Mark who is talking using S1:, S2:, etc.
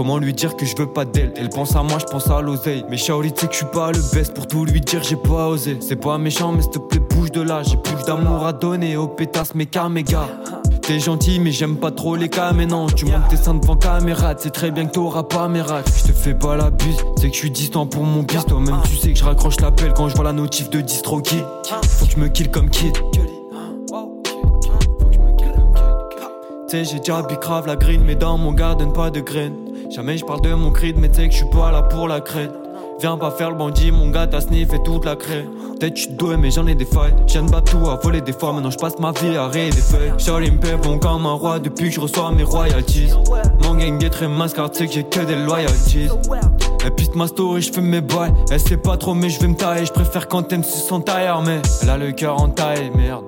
S1: Comment lui dire que je veux pas d'elle? Elle pense à moi, je pense à l'oseille. Mais Shaoli, tu sais que je suis pas le best pour tout lui dire, j'ai pas osé. C'est pas méchant, mais s'il te plaît, bouge de là. J'ai plus d'amour à donner aux pétasses, mes méga. T'es gentil, mais j'aime pas trop les cas. Mais non, tu montes tes seins devant caméra. C'est très bien que t'auras pas mes rats. Je te fais pas la buse, c'est que je suis distant pour mon bis. Toi-même, tu sais que je raccroche l'appel quand je vois la notif de distro Faut que je me kill comme kid. J'ai déjà bicrave la green, mais dans mon garden, pas de graines. Jamais je parle de mon cri, mais t'sais que je suis pas là pour la crête. Viens pas faire le bandit, mon gars t'as sniffé toute la craie. Peut-être je suis doué, mais j'en ai des failles. J'viens de tout à voler des fois, maintenant je passe ma vie à rêver des feuilles. Charlie me bon comme un roi depuis que je reçois mes royalties. Mon gang est très car t'sais que j'ai que des loyalties. Elle piste ma story, je fais mes bails. Elle sait pas trop, mais je vais me tailler. Je préfère quand elle me suce son tailleur, mais elle a le cœur en taille, merde.